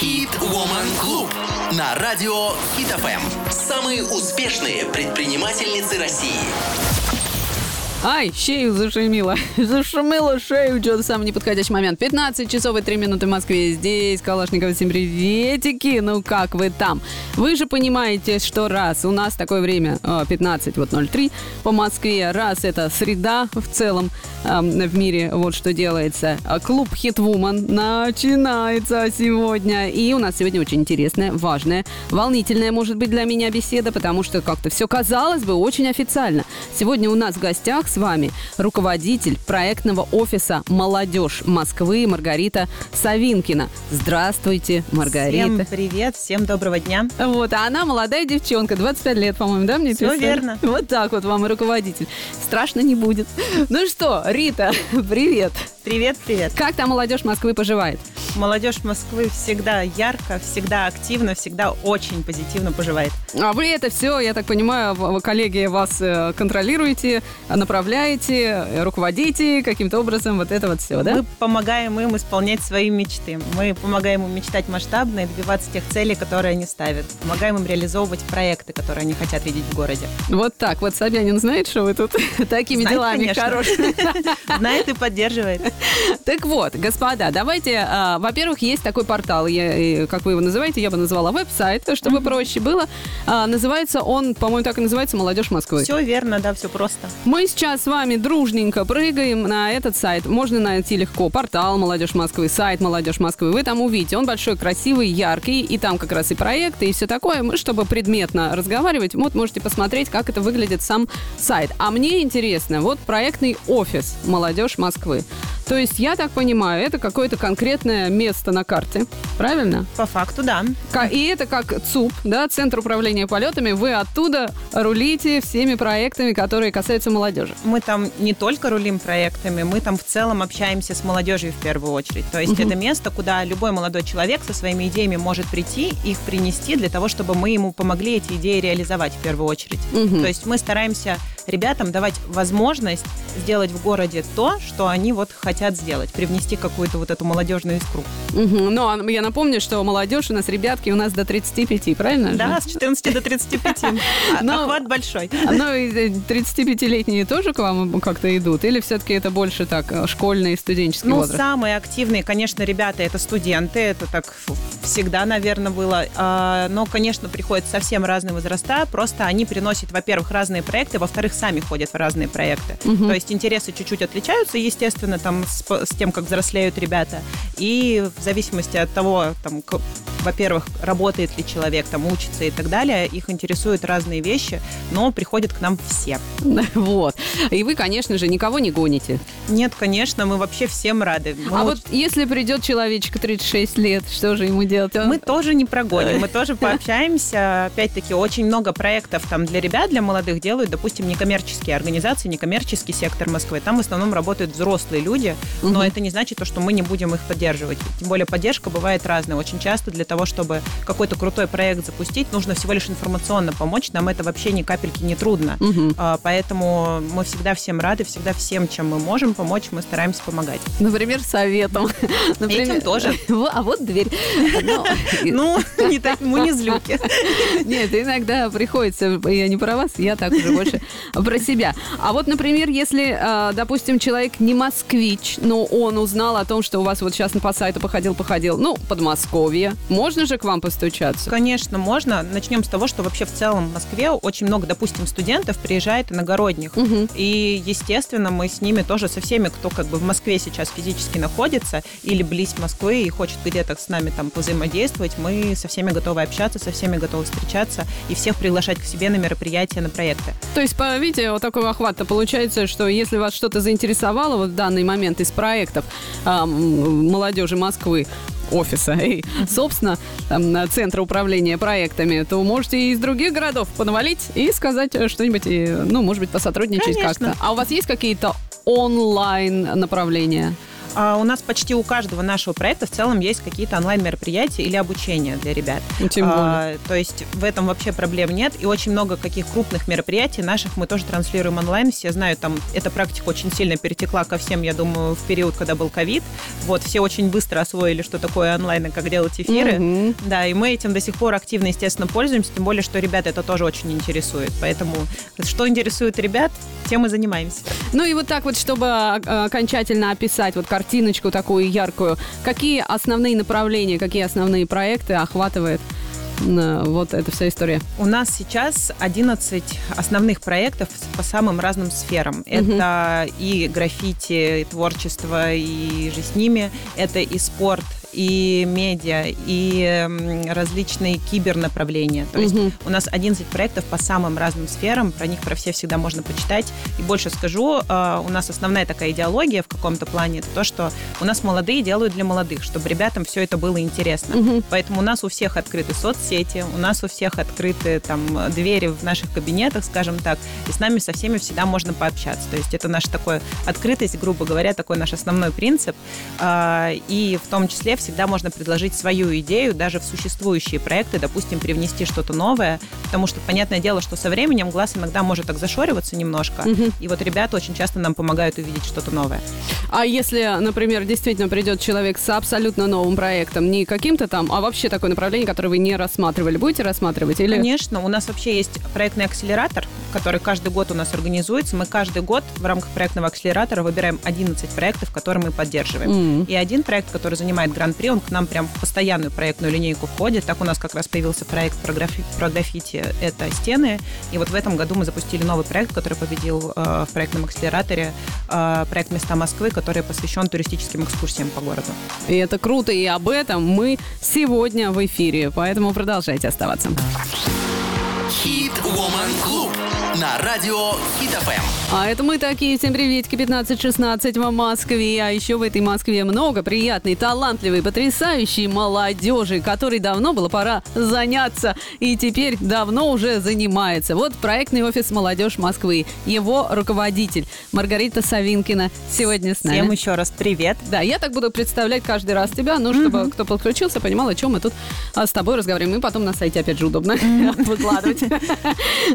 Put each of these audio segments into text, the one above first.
Hit Woman Club на радио Hit FM. Самые успешные предпринимательницы России. Ай, шею зашумило. Зашумило шею, что-то самый неподходящий момент. 15 часов и 3 минуты в Москве. Здесь Калашников, всем приветики. Ну как вы там? Вы же понимаете, что раз у нас такое время 15, вот 03 по Москве, раз это среда в целом э, в мире, вот что делается. Клуб Хитвумен начинается сегодня. И у нас сегодня очень интересная, важная, волнительная, может быть, для меня беседа, потому что как-то все казалось бы очень официально. Сегодня у нас в гостях с вами руководитель проектного офиса «Молодежь Москвы» Маргарита Савинкина. Здравствуйте, Маргарита. Всем привет, всем доброго дня. Вот, а она молодая девчонка, 25 лет, по-моему, да, мне Все писали? верно. Вот так вот вам и руководитель. Страшно не будет. Ну что, Рита, привет. Привет, привет. Как там молодежь Москвы поживает? Молодежь Москвы всегда ярко, всегда активно, всегда очень позитивно поживает. А вы это все, я так понимаю, коллеги вас э, контролируете, направляете, э, руководите каким-то образом, вот это вот все, да? Мы помогаем им исполнять свои мечты. Мы помогаем им мечтать масштабно и добиваться тех целей, которые они ставят. Помогаем им реализовывать проекты, которые они хотят видеть в городе. Вот так вот Собянин знает, что вы тут такими Знает, делами конечно. хорошими. Знает и поддерживает. Так вот, господа, давайте, а, во-первых, есть такой портал, я, э, как вы его называете, я бы назвала веб-сайт, чтобы проще было. А, называется он, по-моему, так и называется «Молодежь Москвы». Все верно, да, все просто. Мы сейчас с вами дружненько прыгаем на этот сайт. Можно найти легко портал «Молодежь Москвы», сайт «Молодежь Москвы». Вы там увидите. Он большой, красивый, яркий. И там как раз и проекты, и все такое. Мы, чтобы предметно разговаривать, вот можете посмотреть, как это выглядит сам сайт. А мне интересно, вот проектный офис «Молодежь Москвы». То есть, я так понимаю, это какое-то конкретное место на карте. Правильно? По факту, да. И это как ЦУП, да, Центр управления полетами. Вы оттуда рулите всеми проектами, которые касаются молодежи. Мы там не только рулим проектами, мы там в целом общаемся с молодежью в первую очередь. То есть это место, куда любой молодой человек со своими идеями может прийти, их принести для того, чтобы мы ему помогли эти идеи реализовать в первую очередь. Мгм. То есть мы стараемся ребятам давать возможность сделать в городе то, что они вот хотят сделать, привнести какую-то вот эту молодежную искру. Ну, а я напомню, что молодежь у нас, ребятки, у нас до 35, правильно? же? Да, с 14 до 35. А- Но- Охват большой. Ну, и 35-летние тоже к вам как-то идут? Или все-таки это больше так, э, школьный и студенческий Ну, возраст? самые активные, конечно, ребята это студенты, это так всегда, наверное, было. А, Но, конечно, приходят совсем разные возраста, просто они приносят, во-первых, разные проекты, во-вторых, сами ходят в разные проекты. Мгм. То есть интересы чуть-чуть отличаются, естественно, там с, с тем, как взрослеют ребята. И в зависимости от того, там, во-первых, работает ли человек, там, учится и так далее, их интересуют разные вещи, но приходят к нам все. Вот. И вы, конечно же, никого не гоните. Нет, конечно, мы вообще всем рады. Мы а вот вот если придет человечек 36 лет, что же ему делать? Он- Мы тоже не прогоним, мы тоже пообщаемся. Опять-таки, очень много проектов там для ребят, для молодых делают, допустим, некоммерческие организации, некоммерческий сектор Москвы. Там в основном работают взрослые люди, но это не значит, то, что мы не будем их поддерживать. Тем более поддержка бывает разная. Очень часто для того, чтобы какой-то крутой проект запустить, нужно всего лишь информационно помочь. Нам это вообще ни капельки не трудно. А, Поэтому мы всегда всем рады, всегда всем, чем мы можем помочь, мы стараемся помогать. Например, советом. Этим тоже. А вот дверь. Ну, Ну, не так, мы не злюки. Нет, иногда приходится, я не про вас, я так уже больше про себя. А вот, например, если, э, допустим, человек не москвич, но он узнал о том, что у вас вот сейчас по сайту походил-походил, ну, Подмосковье, можно же к вам постучаться? Конечно, можно. Начнем с того, что вообще в целом в Москве очень много, допустим, студентов приезжает иногородних. Мгм. И, естественно, мы с ними тоже, со всеми, кто как бы в Москве сейчас физически находится или близ Москвы и хочет где-то с нами там взаимодействовать, мы со всеми готовы общаться, со всеми готовы встречаться и всех приглашать к себе на мероприятия, на проекты. То есть, по видите, вот такой охват-то получается, что если вас что-то заинтересовало вот в данный момент из проектов м, молодежи Москвы, офиса и, собственно, там, центра управления проектами, то можете и из других городов понавалить и сказать э, что-нибудь, и, ну, может быть, посотрудничать как-то. А у вас есть какие-то онлайн направления? А у нас почти у каждого нашего проекта в целом есть какие-то онлайн-мероприятия или обучение для ребят. Ну, тем более. А, то есть в этом вообще проблем нет. И очень много каких крупных мероприятий наших мы тоже транслируем онлайн. Все знают, там эта практика очень сильно перетекла ко всем, я думаю, в период, когда был ковид. Вот, все очень быстро освоили, что такое онлайн и как делать эфиры. Мгм. Да, и мы этим до сих пор активно, естественно, пользуемся, тем более, что ребят это тоже очень интересует. Поэтому что интересует ребят, тем и занимаемся. Ну и вот так вот, чтобы а, окончательно описать вот картиночку такую яркую, какие основные направления, какие основные проекты охватывает э, вот эта вся история? У нас сейчас 11 основных проектов по самым разным сферам. Это и граффити, и творчество, и же с ними. Это и спорт, и медиа, и м, различные кибернаправления. То есть Мгм. у нас 11 проектов по самым разным сферам. Про них про все всегда можно почитать. И больше скажу, э, у нас основная такая идеология в каком-то плане, это то, что у нас молодые делают для молодых, чтобы ребятам все это было интересно. Мгм. Поэтому у нас у всех открыты соцсети, у нас у всех открыты там двери в наших кабинетах, скажем так, и с нами со всеми всегда можно пообщаться. То есть это наша такая открытость, грубо говоря, такой наш основной принцип. А, И в том числе всегда можно предложить свою идею даже в существующие проекты, допустим, привнести что-то новое, потому что понятное дело, что со временем глаз иногда может так зашориваться немножко, Мгм. и вот ребята очень часто нам помогают увидеть что-то новое. А если, например, действительно придет человек с абсолютно новым проектом, не каким-то там, а вообще такое направление, которое вы не рассматривали, будете рассматривать? Или... Конечно, у нас вообще есть проектный акселератор, который каждый год у нас организуется. Мы каждый год в рамках проектного акселератора выбираем 11 проектов, которые мы поддерживаем. М. И один проект, который занимает гран-при, он к нам прям в постоянную проектную линейку входит. Так у нас как раз появился проект про, графи- про граффити «Это стены». И вот в этом году мы запустили новый проект, который победил э, в проектном акселераторе, э, проект «Места Москвы», который посвящен туристическим экскурсиям по городу. И это круто, и об этом мы сегодня в эфире, поэтому продолжайте оставаться. Хит Woman Клуб на радио Хит ФМ. А это мы такие. Всем приветики, 15-16 в Москве. А еще в этой Москве много приятной, талантливой, потрясающей молодежи, которой давно было пора заняться. И теперь давно уже занимается. Вот проектный офис «Молодежь Москвы». Его руководитель Маргарита Савинкина сегодня с нами. Всем еще раз привет. Да, я так буду представлять каждый раз тебя, ну, чтобы кто подключился, понимал, о чем мы тут а, с тобой разговариваем. И потом на сайте опять же удобно выкладывать.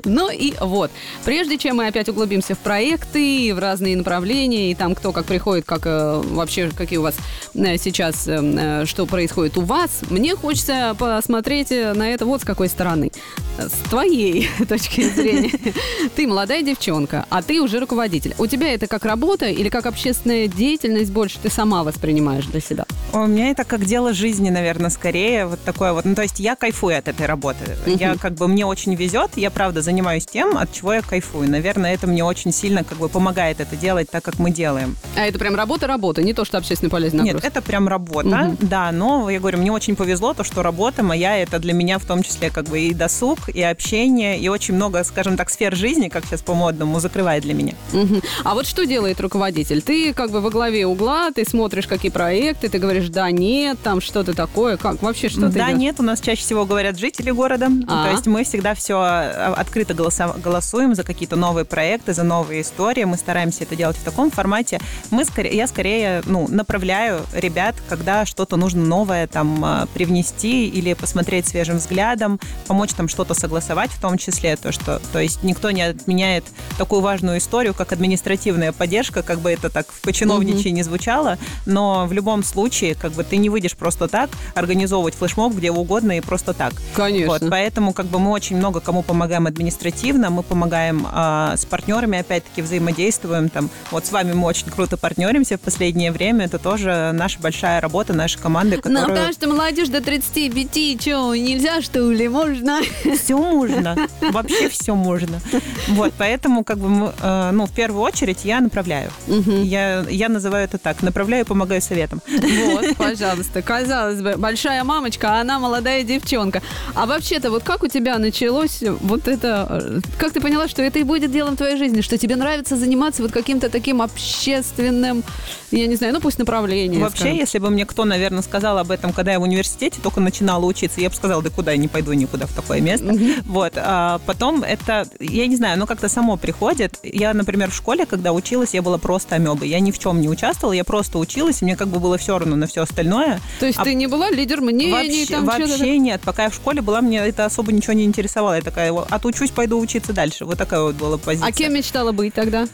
Ну и вот. Прежде чем мы опять углубимся в проекты, в разные направления, и там кто как приходит, как э, вообще, какие у вас э, сейчас, э, что происходит у вас, мне хочется посмотреть на это вот с какой стороны. С твоей точки зрения. Ты молодая девчонка, а ты уже руководитель. У тебя это как работа или как общественная деятельность больше ты сама воспринимаешь для себя? У меня это как дело жизни, наверное, скорее. Вот такое вот. Ну, то есть я кайфую от этой работы. Я как бы, мне очень везет. Я, правда, занимаюсь тем, от чего я кайфую. Наверное, это мне очень сильно как бы помогает это делать так, как мы делаем. А это прям работа-работа, не то, что общественно полезный Нет, это прям работа, Мгм. да, но я говорю, мне очень повезло, то, что работа моя, это для меня в том числе как бы и досуг, и общение, и очень много, скажем так, сфер жизни, как сейчас по-модному, закрывает для меня. Мгм. А вот что делает руководитель? Ты как бы во главе угла, ты смотришь, какие проекты, ты говоришь, да, нет, там что-то такое. Как вообще, что ты да, делаешь? нет, у нас чаще всего говорят жители города. А. То есть мы всегда все открыто голоса- голосуем за какие-то новые проекты, за новые истории. Мы стараемся это делать в таком формате. Мы скорее, я скорее ну, направляю ребят, когда что-то нужно новое там а, привнести или посмотреть свежим взглядом, помочь там что-то согласовать в том числе. То, что, то есть никто не отменяет такую важную историю, как административная поддержка, как бы это так в починовничьи не звучало, но в любом случае, как бы ты не выйдешь просто так организовывать флешмоб где угодно и просто так. Конечно. Вот, поэтому как бы мы очень много кому помогаем административно, мы помогаем а, с партнерами, опять-таки взаимодействуем. Там, вот с вами мы очень круто партнеримся в последнее время. Это тоже наша большая работа, нашей команды, Ну, которую... потому что молодежь до 35, что, нельзя, что ли? Можно? Все можно. Вообще все можно. Вот, поэтому, как бы, мы, э, ну, в первую очередь я направляю. Мгм. Я, я называю это так. Направляю, помогаю советом. Вот. Вот, пожалуйста. Казалось бы, большая мамочка, а она молодая девчонка. А вообще-то, вот как у тебя началось вот это... э, Как ты поняла, что это и будет делом твоей жизни? Что тебе нравится заниматься вот каким-то таким общественным, я не знаю, ну пусть направлением. Вообще, скажем. если бы мне кто, наверное, сказал об этом, когда я в университете только начинала учиться, я бы сказала, да куда я не пойду никуда в такое место. Вот. А потом это, я не знаю, оно как-то само приходит. Я, например, в школе, когда училась, я была просто амебой. Я ни в чем не участвовала, я просто училась, и мне как бы было все равно на все остальное. То есть А ты не была лидер мнений, Вообще, там вообще нет. Пока я в школе была, мне это особо ничего не интересовало. Я такая, отучусь, пойду учиться дальше. Вот такая вот была позиция. А кем мечтала быть тогда?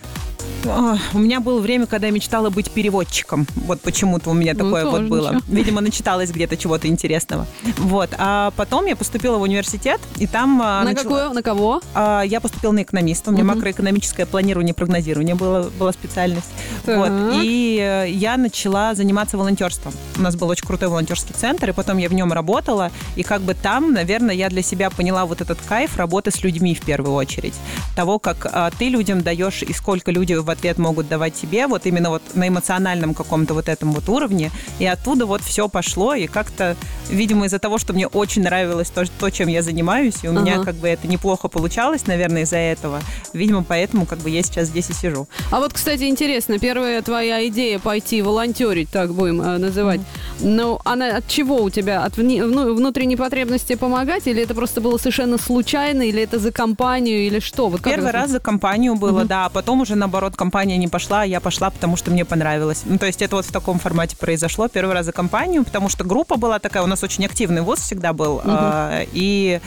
Ой, У меня было время, когда я мечтала быть переводчиком. Вот почему-то у меня Ну, такое вот было. ничего. Видимо, начиталась где-то чего-то интересного. Вот. А потом я поступила в университет, и там... а, На начала- какую? На кого? а, Я поступила на экономиста. У меня Мгм. макроэкономическое планирование и прогнозирование было, была специальность. Так. Вот. И э, я начала заниматься волонтерством. У нас был очень крутой волонтерский центр, и потом я в нем работала. И как бы там, наверное, я для себя поняла вот этот кайф работы с людьми в первую очередь. Того, как а, ты людям даешь и сколько люди в ответ могут давать тебе, вот именно вот на эмоциональном каком-то вот этом вот уровне. И оттуда вот все пошло, и как-то, видимо, из-за того, что мне очень нравилось то, то, чем я занимаюсь, и у меня Ага. как бы это неплохо получалось, наверное, из-за этого. Видимо, поэтому как бы я сейчас здесь и сижу. А вот, кстати, интересно, первая твоя идея пойти волонтерить, так будем э, называть, ну, она от чего у тебя? От вни- ну, внутренней потребности помогать? Или это просто было совершенно случайно? Или это за компанию? Или что? Вот Первый это? раз за компанию было, Мгм. да, а потом уже, наоборот, компания не пошла, а я пошла, потому что мне понравилось. Ну, то есть это вот в таком формате произошло. Первый раз за компанию, потому что группа была такая, у нас очень активный вуз всегда был, а, и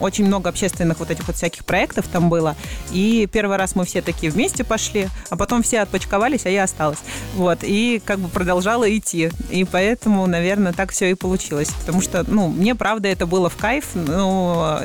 очень много общественных вот этих вот всяких проектов там было. И первый раз мы все такие вместе пошли, а потом все отпочковались, а я осталась. Вот, и как бы продолжала идти. И поэтому, наверное, так все и получилось. Потому что, ну, мне, правда, это было в кайф. Ну,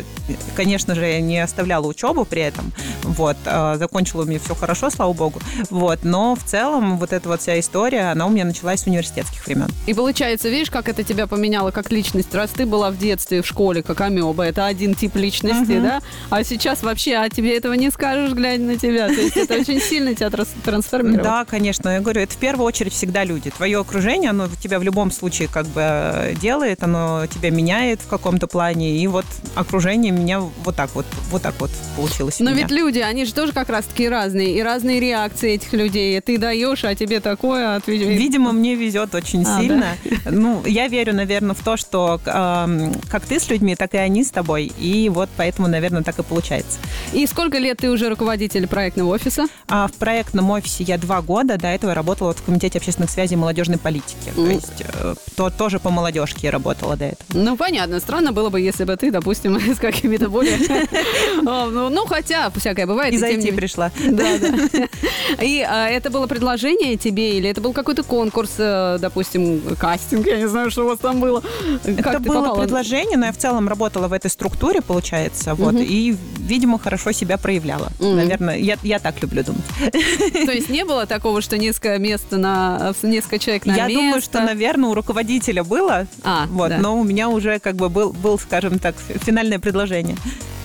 конечно же, я не оставляла учебу при этом. Вот, а, закончила у меня все хорошо, слава богу. Вот, но в целом вот эта вот вся история, она у меня началась с университетских времен. И получается, видишь, как это тебя поменяло как личность? Раз ты была в детстве в школе как амеба, это один тип личности, Мгм. да? А сейчас вообще, а тебе этого не скажешь, глядя на тебя. То есть это очень сильно тебя трансформировало. Да, конечно. Я говорю, это в первую очередь всегда люди. Твое окружение, оно тебя в любом случае как бы э, делает, оно тебя меняет в каком-то плане. И вот окружение меня вот так вот, вот так вот получилось Но ведь люди, они же тоже как раз-таки разные. И разные реакции этих людей. Ты даешь, а тебе такое отвечает. Видимо, мне везет очень А, сильно. Ну, я верю, наверное, в то, что эм, как ты с людьми, так и они с тобой. И вот поэтому, наверное, так и получается. И сколько лет ты уже руководитель проектного офиса? А в проектном офисе я два года. До этого работала вот в Комитете общественных связей и молодежной политики. То Мгм. есть э, то, тоже по молодежке я работала до этого. Ну, понятно. Странно было бы, если бы ты, допустим, с какими-то более... Ну, ну, хотя, всякое бывает. И зайти пришла. Да, да. И а, это было предложение тебе, или это был какой-то конкурс, э, допустим, кастинг, я не знаю, что у вас там было. Это было предложение, но я в целом работала в этой структуре, получается, вот, и, видимо, хорошо себя проявляла. Мгм. Наверное, я, я так люблю думать. То есть не было такого, что несколько мест на... несколько человек на я место? думаю, что, наверное, у руководителя было, А, вот, да. но у меня уже как бы был, был, скажем так, фи- финальное предложение.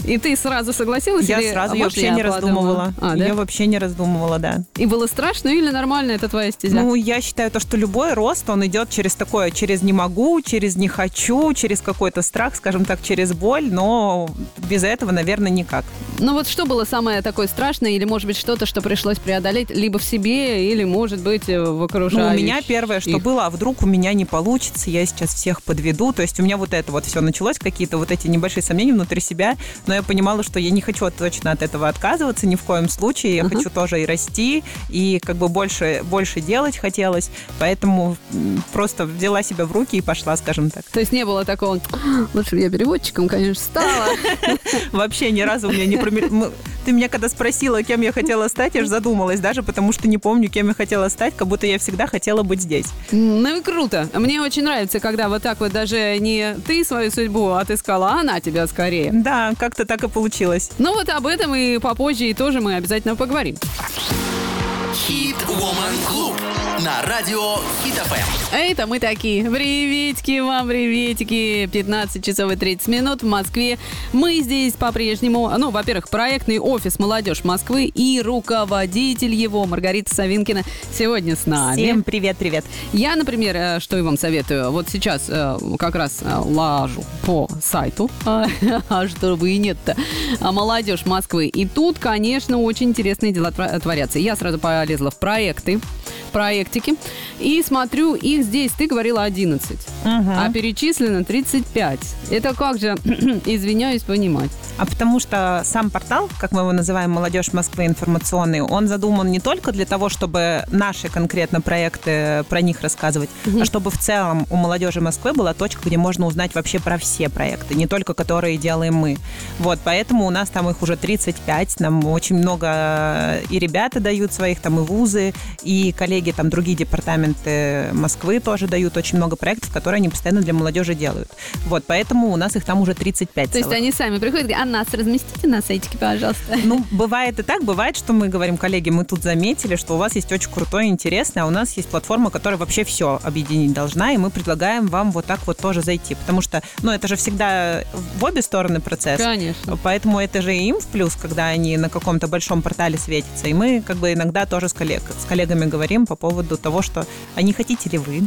И ты сразу согласилась? Я или, сразу я вообще не раздумывала. А, да? Я вообще не раздумывала, да. И было страшно или нормально это твоя стезя? Ну, я считаю то, что любой рост, он идет через такое, через не могу, через не хочу, через какой-то страх, скажем так, через боль, но без этого, наверное, никак. Ну вот что было самое такое страшное, или, может быть, что-то, что пришлось преодолеть либо в себе, или, может быть, э, в окружающих? Ну, у меня первое, что их. было, а вдруг у меня не получится, я сейчас всех подведу. То есть у меня вот это вот все началось, какие-то вот эти небольшие сомнения внутри себя, но я понимала, что я не хочу точно от этого отказываться ни в коем случае. Я Ага. хочу тоже и расти, и как бы больше, больше делать хотелось. Поэтому просто взяла себя в руки и пошла, скажем так. То есть не было такого, лучше я переводчиком, конечно, стала. Вообще ни разу у меня не Ты меня когда спросила, кем я хотела стать, я же задумалась, даже потому что не помню, кем я хотела стать, как будто я всегда хотела быть здесь. Ну и круто. Мне очень нравится, когда вот так вот даже не ты свою судьбу отыскала, а она тебя скорее. Да, как-то так и получилось. Ну вот об этом и попозже и тоже мы обязательно поговорим. Хит Woman Club на радио КитФМ. Это мы такие. Приветики вам, приветики. 15 часов и 30 минут в Москве. Мы здесь по-прежнему, ну, во-первых, проектный офис «Молодежь Москвы» и руководитель его Маргарита Савинкина сегодня с нами. Всем привет-привет. Я, например, э, что и вам советую, вот сейчас э, как раз э, лажу по сайту, а чтобы и нет-то, а, «Молодежь Москвы». И тут, конечно, очень интересные дела творятся. Я сразу полезла в проекты, проектики. И смотрю, их здесь, ты говорила 11, угу. а перечислено 35. Это как же, извиняюсь, понимать? А потому что сам портал, как мы его называем, «Молодежь Москвы информационный», он задуман не только для того, чтобы наши конкретно проекты, про них рассказывать, угу. а чтобы в целом у молодежи Москвы была точка, где можно узнать вообще про все проекты, не только которые делаем мы. Вот, поэтому у нас там их уже 35, нам очень много и ребята дают своих, там и вузы, и коллеги, там другие департаменты Москвы тоже дают очень много проектов, которые они постоянно для молодежи делают. Вот, поэтому у нас их там уже 35 То целых. есть они сами приходят, а нас разместите на сайтике, пожалуйста. Ну, бывает и так, бывает, что мы говорим, коллеги, мы тут заметили, что у вас есть очень крутое и интересное, а у нас есть платформа, которая вообще все объединить должна, и мы предлагаем вам вот так вот тоже зайти, потому что, ну, это же всегда в обе стороны процесс. Конечно. Поэтому это же им в плюс, когда они на каком-то большом портале светятся, и мы как бы иногда тоже с, коллег, с коллегами говорим по поводу того, что, а не хотите ли вы?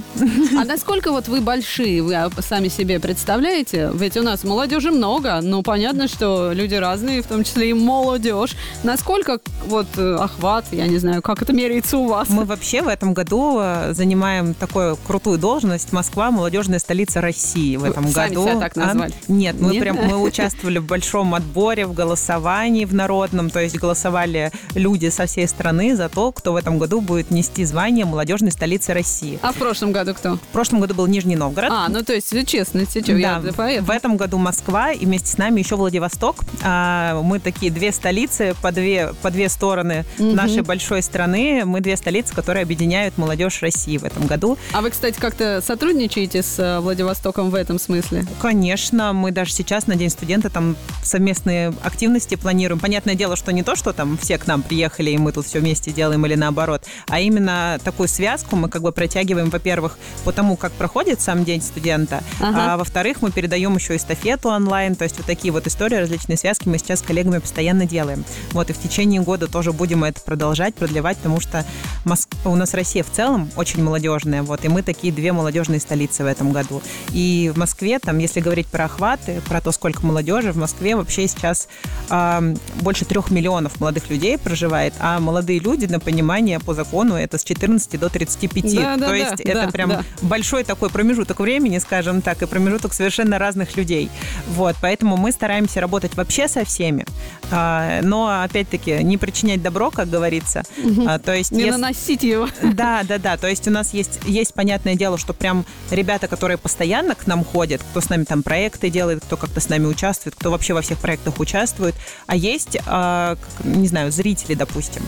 А насколько вот вы большие, вы сами себе представляете? Ведь у нас молодежи много, но понятно, что люди разные, в том числе и молодежь. Насколько вот э, охват, я не знаю, как это меряется у вас? Мы вообще в этом году э, занимаем такую крутую должность Москва молодежная столица России в этом Сами году. Себя так а? назвали? А? Нет, мы Нет? прям мы участвовали в большом отборе, в голосовании в народном, то есть голосовали люди со всей страны за то, кто в этом году будет нести звание молодежной столицы России. А в прошлом году кто? В прошлом году был Нижний Новгород. А, ну то есть честно, сейчас да, я в этом году Москва и вместе с нами еще Владивосток. А, мы такие две столицы по две, по две стороны угу. нашей большой страны. Мы две столицы, которые объединяют молодежь России в этом году. А вы, кстати, как-то сотрудничаете с э, Владивостоком в этом смысле? Конечно, мы даже сейчас на День студента там совместные активности планируем. Понятное дело, что не то, что там все к нам приехали, и мы тут все вместе делаем или наоборот, а именно такую связку мы как бы протягиваем, во-первых, по тому, как проходит сам День студента, ага. а во-вторых, мы передаем еще эстафету онлайн, то есть вот такие вот истории, различные связки мы сейчас с коллегами постоянно делаем. Вот, и в течение года тоже будем это продолжать, продлевать, потому что Моск... у нас Россия в целом очень молодежная, вот, и мы такие две молодежные столицы в этом году. И в Москве, там, если говорить про охваты, про то, сколько молодежи, в Москве вообще сейчас э, больше трех миллионов молодых людей проживает, а молодые люди, на понимание, по закону, это с 14 до 35. Да, да, то есть да, это да, прям да. большой такой промежуток времени, скажем так, и промежуток совершенно разных людей. Вот, поэтому мы стараемся работать вообще со всеми, а, но, опять-таки, не причинять добро, как говорится. Угу. То есть, не если... наносить его. Да, да, да. То есть у нас есть, есть понятное дело, что прям ребята, которые постоянно к нам ходят, кто с нами там проекты делает, кто как-то с нами участвует, кто вообще во всех проектах участвует, а есть, а, не знаю, зрители, допустим,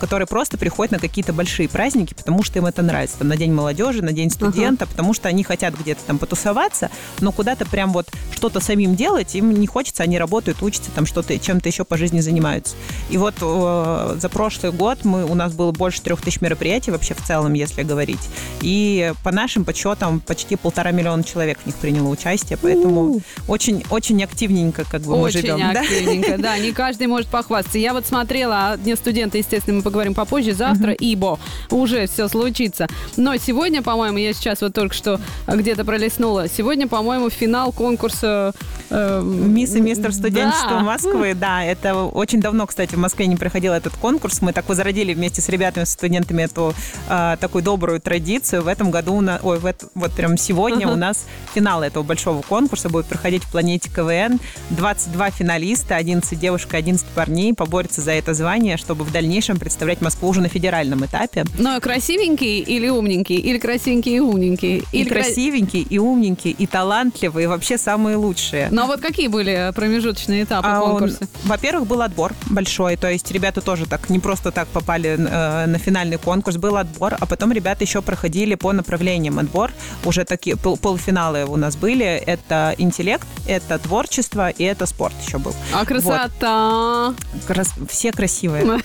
которые просто приходят на какие-то большие праздники, потому что им это нравится. Там, на День молодежи, на День студента, uh-huh. потому что они хотят где-то там потусоваться, но куда-то прям вот что-то самим делать им не хочется, они работают, учатся, там что-то, чем-то еще по жизни занимаются. И вот э, за прошлый год мы, у нас было больше трех тысяч мероприятий вообще в целом, если говорить. И по нашим подсчетам почти полтора миллиона человек в них приняло участие, поэтому очень, очень активненько как бы очень мы живем. Очень активненько, да? да, не каждый может похвастаться. Я вот смотрела, о Дне студента, естественно, мы поговорим попозже, завтра, uh-huh. ибо уже все случится. Но сегодня, по-моему, я сейчас вот только что где-то пролистнула, сегодня, по-моему, финал конкурса... Э, Мисс и мистер студенчества да. Москвы, да, это очень давно, кстати, в Москве не проходил этот конкурс, мы так возродили вместе с ребятами, с студентами эту э, такую добрую традицию. В этом году, на, ой, в это, вот прям сегодня uh-huh. у нас финал этого большого конкурса будет проходить в планете КВН. 22 финалиста, 11 девушек, 11 парней поборются за это звание, чтобы в дальнейшем представлять Москву уже на федеральном этапе. Но красивенький или умненький? Или красивенький и умненький? Или и красивенький, и умненький, и талантливый, и вообще самые лучшие. Ну а вот какие были промежуточные этапы а конкурса? Он, во-первых, был отбор большой, то есть ребята тоже так не просто так попали э, на финальный конкурс, был отбор, а потом ребята еще проходили по направлениям отбор, уже такие пол полуфиналы у нас были, это интеллект, это творчество и это спорт еще был. А красота? Вот. Крас... Все красивые.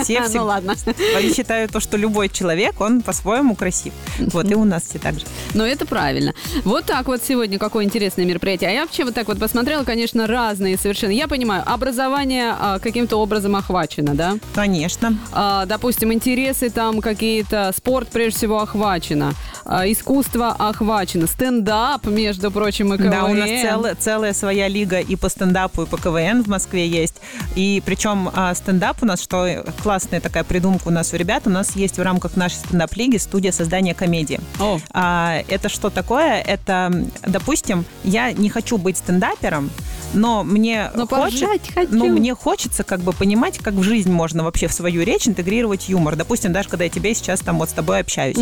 Все, все. Ну ладно. Я считаю то, что любой любой человек, он по-своему красив. Вот, и у нас все так же. Но это правильно. Вот так вот сегодня какое интересное мероприятие. А я вообще вот так вот посмотрела, конечно, разные совершенно. Я понимаю, образование а, каким-то образом охвачено, да? Конечно. А, допустим, интересы там какие-то, спорт прежде всего охвачено, а, искусство охвачено, стендап, между прочим, и КВН. Да, у нас целая, целая своя лига и по стендапу, и по КВН в Москве есть. И причем а, стендап у нас, что классная такая придумка у нас у ребят, у нас есть в рамках нашей стендап-лиги студия создания комедии. О. А, это что такое? Это, допустим, я не хочу быть стендапером, но мне Но хочет- хочу. ну, мне хочется как бы понимать, как в жизнь можно вообще в свою речь интегрировать юмор. Допустим, даже когда я тебе сейчас там вот с тобой общаюсь.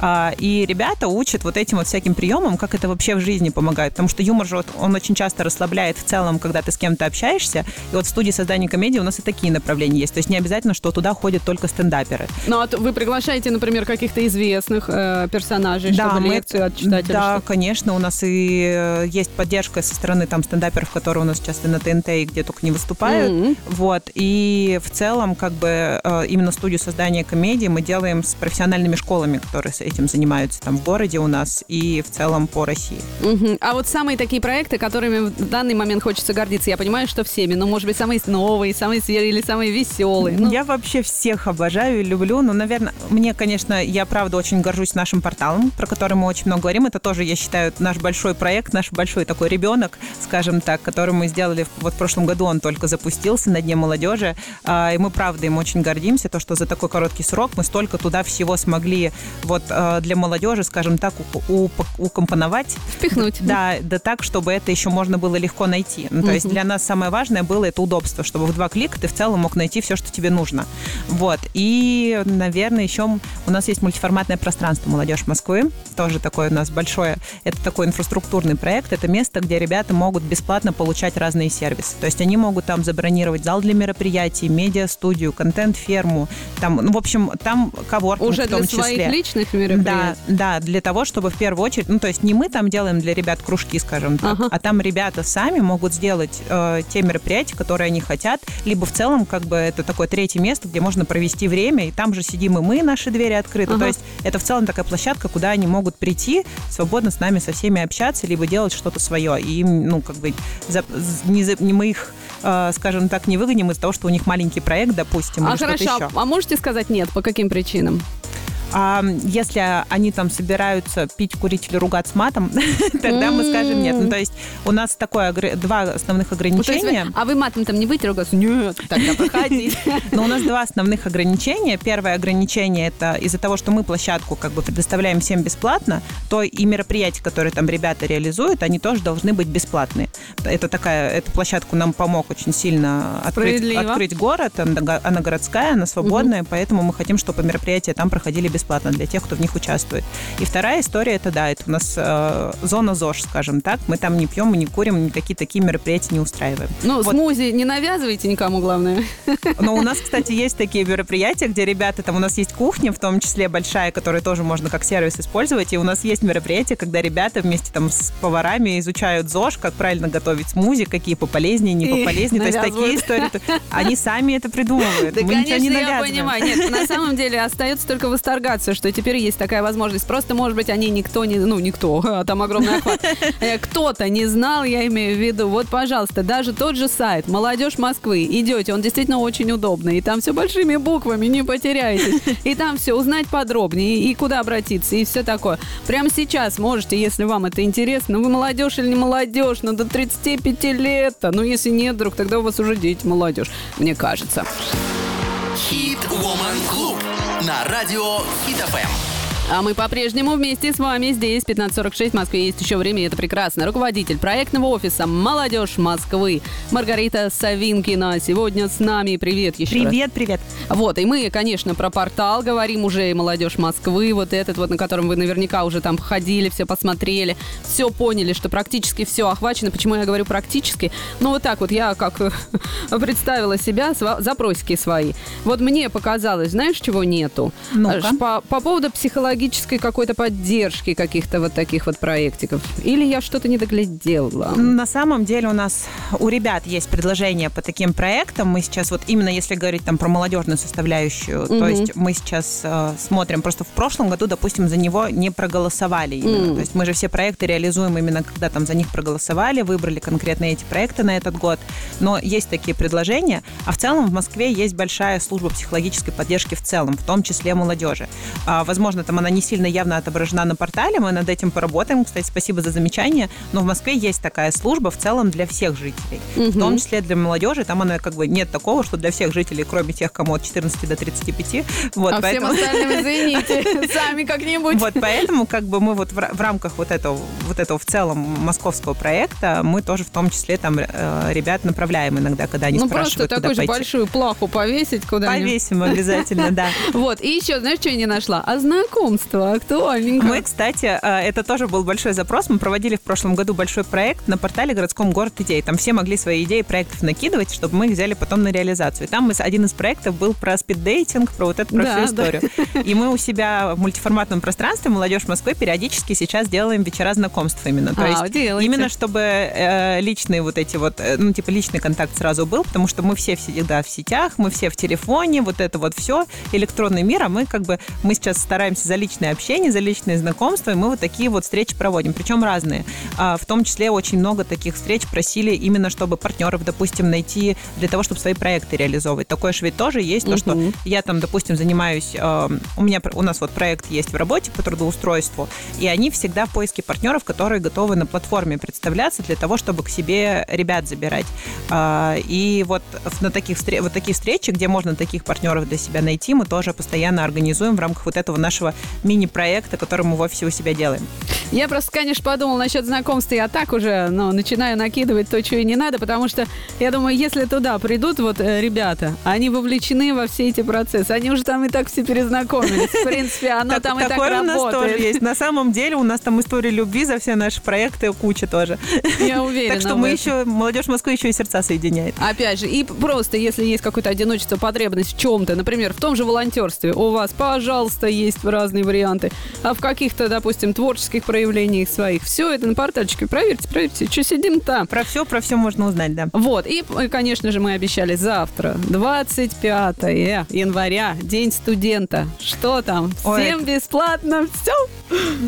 А, и ребята учат вот этим вот всяким приемам, как это вообще в жизни помогает. Потому что юмор же, вот, он очень часто расслабляет в целом, когда ты с кем-то общаешься. И вот в студии создания комедии у нас и такие направления есть. То есть не обязательно, что туда ходят только стендаперы. Ну, а вы приглашаете, например, каких-то известных э, персонажей, чтобы мы- лекцию отчитать? Да, что? конечно, у нас и э, есть поддержка со стороны там стендаперов, которые у нас часто на ТНТ и где только не выступают. Мгм. Вот. И в целом, как бы, э, именно студию создания комедии мы делаем с профессиональными школами, которые с этим занимаются там в городе у нас и в целом по России. Мгм. А вот самые такие проекты, которыми в данный момент хочется гордиться, я понимаю, что всеми, но, может быть, самые новые, самые свежие или самые веселые. Ну, Я вообще всех обожаю и люблю. Ну, наверное, мне, конечно, я правда очень горжусь нашим порталом, про который мы очень много говорим. Это тоже, я считаю, наш большой проект, наш большой такой ребенок, скажем так, который мы сделали вот в прошлом году. Он только запустился на Дне молодежи. А, И мы, правда, им очень гордимся, то, что за такой короткий срок мы столько туда всего смогли вот а, для молодежи, скажем так, укомпоновать. впихнуть. Да, да так, чтобы это еще можно было легко найти. Ну, то есть для нас самое важное было это удобство, чтобы в два клика ты в целом мог найти все, что тебе нужно. Вот. И, наверное, еще у нас есть мультиформатное пространство «Молодежь Москвы». Тоже такое у нас большое. Это такой инфраструктурный проект. Это место, где ребята могут бесплатно получать разные сервисы. То есть они могут там забронировать зал для мероприятий, медиа-студию, контент-ферму. Там, ну, в общем, там коворкинг Уже в том для своих числе. личных Да, мероприятий. да, для того, чтобы в первую очередь, ну, то есть не мы там делаем для ребят кружки, скажем так, Ага. а там ребята сами могут сделать э, те мероприятия, которые они хотят, либо в целом, как бы, это такое третье место, где можно провести время, и там же сидим и мы, наши двери открыты, Ага. то есть это в целом такая площадка, куда они могут прийти, свободно с нами со всеми общаться, либо делать что-то свое, и им, ну, как бы, за- не, за- не мы их, э, скажем так, не выгоним из-за того, что у них маленький проект, допустим, А хорошо, еще. а можете сказать нет? По каким причинам? А если они там собираются пить, курить или ругаться матом, тогда мы скажем нет. Ну, то есть у нас такое два основных Ну, ограничения. а вы матом там не будете ругаться? Нет, тогда проходите. Но у нас два основных ограничения. Первое ограничение это из-за того, что мы площадку как бы предоставляем всем бесплатно, то и мероприятия, которые там ребята реализуют, они тоже должны быть бесплатные. Это такая, эту площадку нам помог очень сильно открыть, открыть город. Она, она городская, она свободная, поэтому мы хотим, чтобы мероприятия там проходили бесплатно для тех, кто в них участвует. И вторая история это да, это у нас э, зона ЗОЖ, скажем так. Мы там не пьем, мы не курим, никакие такие мероприятия не устраиваем. Ну, Вот. смузи не навязывайте никому, главное. Но у нас, кстати, есть такие мероприятия, где ребята, там у нас есть кухня, в том числе большая, которую тоже можно как сервис использовать. И у нас есть мероприятия, когда ребята вместе там с поварами изучают ЗОЖ, как правильно готовить смузи, какие пополезнее, не И пополезнее. То есть такие истории. Они сами это придумывают. Да, Мы ничего конечно, не я навязываем. понимаю. Нет, на самом деле остается только восторгаться, что теперь есть такая возможность. Просто, может быть, они никто не... Ну, никто, а там огромный охват. Э, Кто-то не знал, я имею в виду. Вот, пожалуйста, даже тот же сайт «Молодежь Москвы». Идете, он действительно очень удобный. И там все большими буквами, не потеряйтесь. И там все узнать подробнее, и куда обратиться, и все такое. Прямо сейчас можете, если вам это интересно. Вы молодежь или не молодежь, ну, до 35 лет. Ну, если нет, вдруг, тогда у вас уже дети молодежь, мне кажется. Хит Woman Club на радио Хит ФМ. А мы по-прежнему вместе с вами здесь. 15.46 в Москве есть еще время, и это прекрасно. Руководитель проектного офиса «Молодежь Москвы» Маргарита Савинкина сегодня с нами. Привет еще раз. Привет, привет. Вот, и мы, конечно, про портал говорим уже, и «Молодежь Москвы», вот этот вот, на котором вы наверняка уже там ходили, все посмотрели, все поняли, что практически все охвачено. Почему я говорю практически? Ну, вот так вот я как представила себя, запросики свои. Вот мне показалось, знаешь, чего нету? Э, По, по поводу психологического психологической какой-то поддержки каких-то вот таких вот проектиков? Или я что-то не доглядела? На самом деле у нас у ребят есть предложения по таким проектам. Мы сейчас вот именно если говорить там про молодежную составляющую, угу. то есть мы сейчас э, смотрим, просто в прошлом году, допустим, за него не проголосовали именно. Mm. То есть мы же все проекты реализуем именно когда там за них проголосовали, выбрали конкретно эти проекты на этот год. Но есть такие предложения, а в целом в Москве есть большая служба психологической поддержки в целом, в том числе молодежи. А, возможно, там она не сильно явно отображена на портале, мы над этим поработаем. Кстати, спасибо за замечание. Но в Москве есть такая служба в целом для всех жителей, угу. в том числе для молодежи. Там она как бы нет такого, что для всех жителей, кроме тех, кому от 14 до 35. Вот, а поэтому... всем остальным, извините, сами как-нибудь. Вот, поэтому как бы мы вот в, рамках вот этого, вот этого в целом московского проекта, мы тоже в том числе там э, ребят направляем иногда, когда они ну, спрашивают, просто такую же большую плаху повесить куда-нибудь. Повесим обязательно, да. Вот, и еще, знаешь, что я не нашла? А знакомство актуальненько. Мы, кстати, э, это тоже был большой запрос. Мы проводили в прошлом году большой проект на портале городском город идей. Там все могли свои идеи проектов накидывать, чтобы мы их взяли потом на реализацию. И там один из проектов был про спиддейтинг, про вот эту про да, всю историю. Да. И мы у себя в мультиформатном пространстве «Молодежь Москвы» периодически сейчас делаем вечера знакомств именно. То а, есть делайте. именно чтобы э, личные вот эти вот, э, ну, типа личный контакт сразу был, потому что мы все всегда в сетях, мы все в телефоне, вот это вот все, электронный мир, а мы как бы, мы сейчас стараемся за личное общение, за личные знакомства, и мы вот такие вот встречи проводим, причем разные. А, в том числе очень много таких встреч просили именно, чтобы партнеров, допустим, найти для того, чтобы свои проекты реализовывать. Такое же ведь тоже есть, то, что я там, допустим, занимаюсь, э, у меня, у нас вот проект есть в работе по трудоустройству, и они всегда в поиске партнеров, которые готовы на платформе представляться для того, чтобы к себе ребят забирать. А, и вот на таких, вот такие встречи, где можно таких партнеров для себя найти, мы тоже постоянно организуем в рамках вот этого нашего мини-проекта, который мы в офисе у себя делаем. Я просто, конечно, подумал насчет знакомства. Я так уже ну, начинаю накидывать то, что и не надо, потому что я думаю, если туда придут вот э, ребята, они вовлечены во все эти процессы, они уже там и так все перезнакомились. В принципе, оно там и так работает. у нас тоже есть. На самом деле у нас там история любви за все наши проекты куча тоже. Я уверена. Так что мы еще, молодежь Москвы еще и сердца соединяет. Опять же, и просто, если есть какое-то одиночество, потребность в чем-то, например, в том же волонтерстве, у вас, пожалуйста, есть разные варианты, а в каких-то, допустим, творческих проявлениях своих, все это на портальчике, проверьте, проверьте, что сидим там. Про все, про все можно узнать, да. Вот, и, конечно же, мы обещали завтра, 25 января, День студента. Что там? Всем Ой. бесплатно все?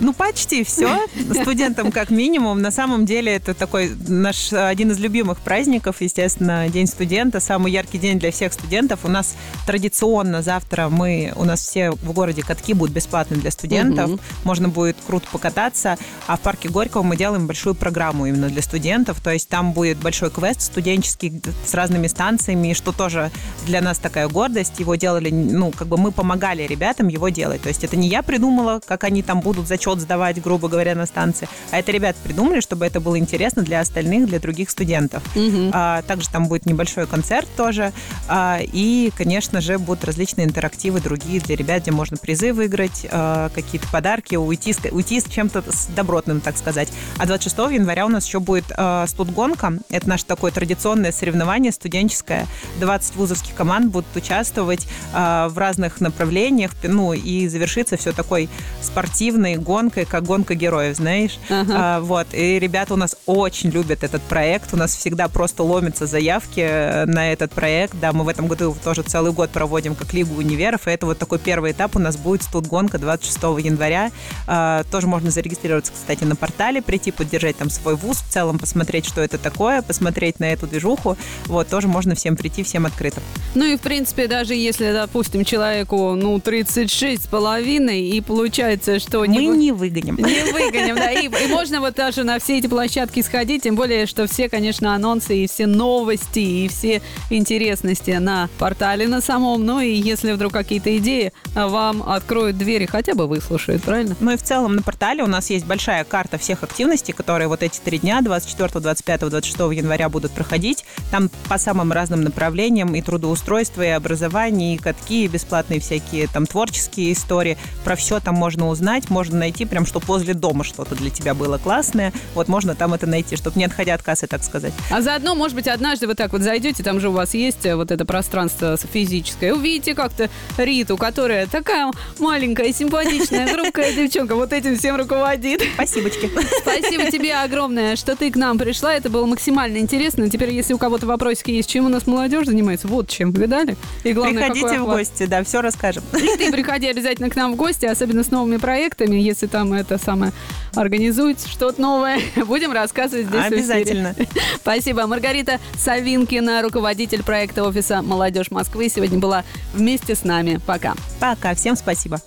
Ну, почти все. Студентам как минимум. На самом деле это такой наш один из любимых праздников, естественно, День студента. Самый яркий день для всех студентов. У нас традиционно завтра мы, у нас все в городе катки будут бесплатны для студентов. Угу. Можно будет круто покататься. А в парке Горького мы делаем большую программу именно для студентов. То есть там будет большой квест студенческий с разными станциями, что тоже для нас такая гордость. Его делали, ну, как бы мы помогали ребятам его делать. То есть это не я придумала, как они там будут зачет сдавать, грубо говоря, на станции, а это ребята придумали, чтобы это было интересно для остальных, для других студентов. Угу. А, также там будет небольшой концерт тоже. А, и, конечно же, будут различные интерактивы другие для ребят, где можно призы выиграть, а, какие-то подарки, уйти, уйти с чем-то с добротным, так сказать. А 26 января у нас еще будет а, студгонка. Это наше такое традиционное соревнование студенческое. 20 вузовских команд будут участвовать а, в разных направлениях, ну и завершится все такой спортивной гонкой, как гонка героев, знаешь. Ага. А, вот. И ребята у нас очень любят этот проект. У нас всегда просто ломятся заявки э, на этот проект. Да, мы в этом году тоже целый год проводим как Лигу универов. И это вот такой первый этап у нас будет студгонка 26 января. А, тоже можно зарегистрироваться, кстати, на портале, прийти поддержать там свой вуз, в целом посмотреть, что это такое, посмотреть на эту движуху. Вот, тоже можно всем прийти, всем открыто. Ну и, в принципе, даже если, допустим, человеку, ну, 36 с половиной, и получается, что... Мы не, не выгоним. Не выгоним, да. И, и можно вот даже на все эти площадки сходить, тем более, что все, конечно, анонсы и все новости, и все интересности на портале на самом. Ну и если вдруг какие-то идеи вам откроют двери, хотя бы выслушают, правильно? Ну и в целом на портале у нас есть большая карта всех активностей, которые вот эти три дня, 24, 25, 26 января будут проходить. Там по самым разным направлениям и трудоустройство, и образование, и катки, и бесплатные всякие там творческие истории. Про все там можно узнать, можно найти прям, чтобы возле дома что-то для тебя было классное. Вот можно там это найти, чтобы не отходя от кассы, так сказать. А заодно, может быть, однажды вы так вот зайдете, там же у вас есть э, вот это пространство физическое, увидите как-то Риту, которая такая маленькая Симпатичная, хрупкая девчонка. Вот этим всем руководит. Спасибочки. Спасибо тебе огромное, что ты к нам пришла. Это было максимально интересно. Теперь, если у кого-то вопросики есть, чем у нас молодежь занимается, вот чем. Видали? И главное, Приходите в гости, да, все расскажем. И ты приходи обязательно к нам в гости, особенно с новыми проектами, если там это самое организует что-то новое. Будем рассказывать здесь Обязательно. Спасибо. Маргарита Савинкина, руководитель проекта офиса «Молодежь Москвы», сегодня была вместе с нами. Пока. Пока. Всем спасибо.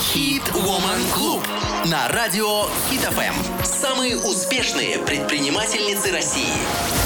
Хит Woman Клуб на радио Хит ФМ. Самые успешные предпринимательницы России.